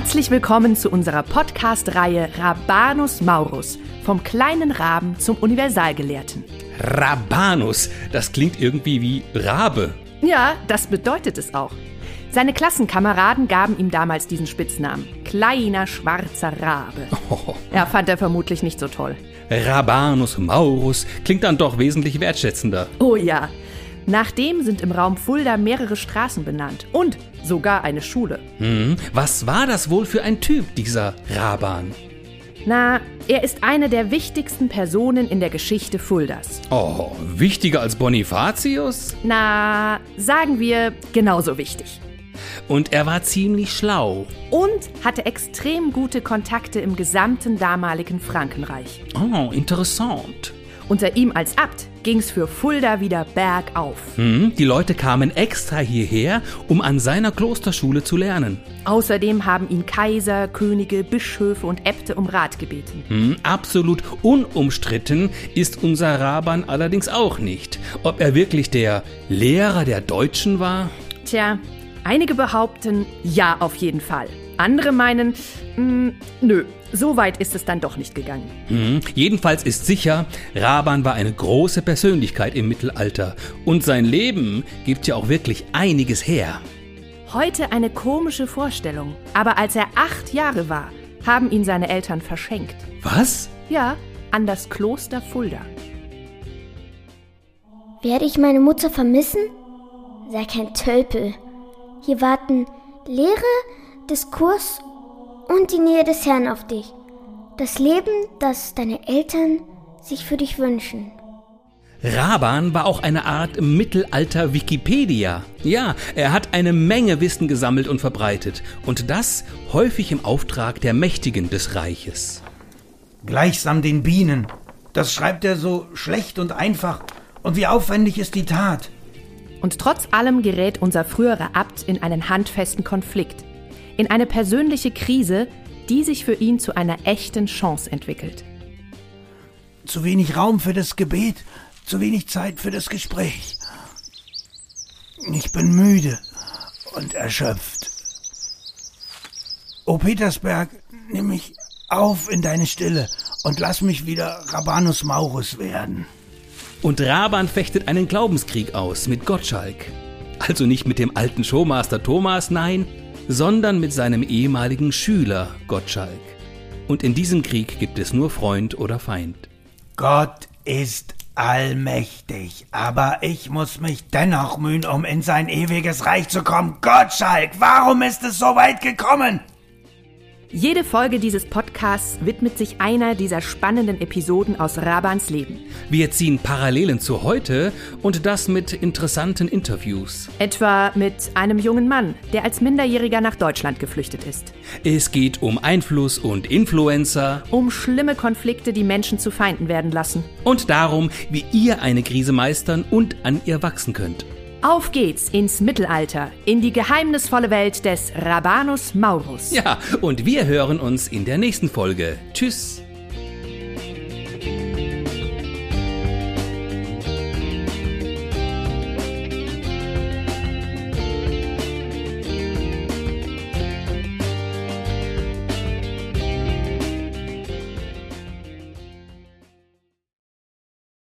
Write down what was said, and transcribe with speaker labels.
Speaker 1: Herzlich willkommen zu unserer Podcast-Reihe Rabanus Maurus, vom kleinen Raben zum Universalgelehrten.
Speaker 2: Rabanus, das klingt irgendwie wie Rabe.
Speaker 1: Ja, das bedeutet es auch. Seine Klassenkameraden gaben ihm damals diesen Spitznamen. Kleiner schwarzer Rabe.
Speaker 2: Oh.
Speaker 1: Ja, fand er vermutlich nicht so toll.
Speaker 2: Rabanus Maurus klingt dann doch wesentlich wertschätzender.
Speaker 1: Oh ja. Nachdem sind im Raum Fulda mehrere Straßen benannt und sogar eine Schule.
Speaker 2: Hm, was war das wohl für ein Typ, dieser Raban?
Speaker 1: Na, er ist eine der wichtigsten Personen in der Geschichte Fuldas.
Speaker 2: Oh, wichtiger als Bonifatius?
Speaker 1: Na, sagen wir genauso wichtig.
Speaker 2: Und er war ziemlich schlau.
Speaker 1: Und hatte extrem gute Kontakte im gesamten damaligen Frankenreich.
Speaker 2: Oh, interessant.
Speaker 1: Unter ihm als Abt ging's für Fulda wieder bergauf.
Speaker 2: Hm, die Leute kamen extra hierher, um an seiner Klosterschule zu lernen.
Speaker 1: Außerdem haben ihn Kaiser, Könige, Bischöfe und Äbte um Rat gebeten.
Speaker 2: Hm, absolut unumstritten ist unser Raban allerdings auch nicht. Ob er wirklich der Lehrer der Deutschen war?
Speaker 1: Tja, einige behaupten ja auf jeden Fall. Andere meinen, mh, nö, so weit ist es dann doch nicht gegangen.
Speaker 2: Hm, jedenfalls ist sicher, Raban war eine große Persönlichkeit im Mittelalter. Und sein Leben gibt ja auch wirklich einiges her.
Speaker 1: Heute eine komische Vorstellung, aber als er acht Jahre war, haben ihn seine Eltern verschenkt.
Speaker 2: Was?
Speaker 1: Ja, an das Kloster Fulda.
Speaker 3: Werde ich meine Mutter vermissen? Sei kein Tölpel. Hier warten Lehre, Diskurs und die Nähe des Herrn auf dich. Das Leben, das deine Eltern sich für dich wünschen.
Speaker 2: Raban war auch eine Art Mittelalter Wikipedia. Ja, er hat eine Menge Wissen gesammelt und verbreitet. Und das häufig im Auftrag der Mächtigen des Reiches.
Speaker 4: Gleichsam den Bienen. Das schreibt er so schlecht und einfach. Und wie aufwendig ist die Tat.
Speaker 1: Und trotz allem gerät unser früherer Abt in einen handfesten Konflikt. In eine persönliche Krise, die sich für ihn zu einer echten Chance entwickelt.
Speaker 4: Zu wenig Raum für das Gebet, zu wenig Zeit für das Gespräch. Ich bin müde und erschöpft. O Petersberg, nimm mich auf in deine Stille und lass mich wieder Rabanus Maurus werden.
Speaker 2: Und Raban fechtet einen Glaubenskrieg aus mit Gottschalk. Also nicht mit dem alten Showmaster Thomas, nein, sondern mit seinem ehemaligen Schüler Gottschalk. Und in diesem Krieg gibt es nur Freund oder Feind.
Speaker 4: Gott ist allmächtig, aber ich muss mich dennoch mühen, um in sein ewiges Reich zu kommen. Gottschalk, warum ist es so weit gekommen?
Speaker 1: Jede Folge dieses Podcasts widmet sich einer dieser spannenden Episoden aus Rabans Leben.
Speaker 2: Wir ziehen Parallelen zu heute und das mit interessanten Interviews.
Speaker 1: Etwa mit einem jungen Mann, der als Minderjähriger nach Deutschland geflüchtet ist.
Speaker 2: Es geht um Einfluss und Influencer.
Speaker 1: Um schlimme Konflikte, die Menschen zu Feinden werden lassen.
Speaker 2: Und darum, wie ihr eine Krise meistern und an ihr wachsen könnt.
Speaker 1: Auf geht's ins Mittelalter, in die geheimnisvolle Welt des Rabanus Maurus.
Speaker 2: Ja, und wir hören uns in der nächsten Folge. Tschüss.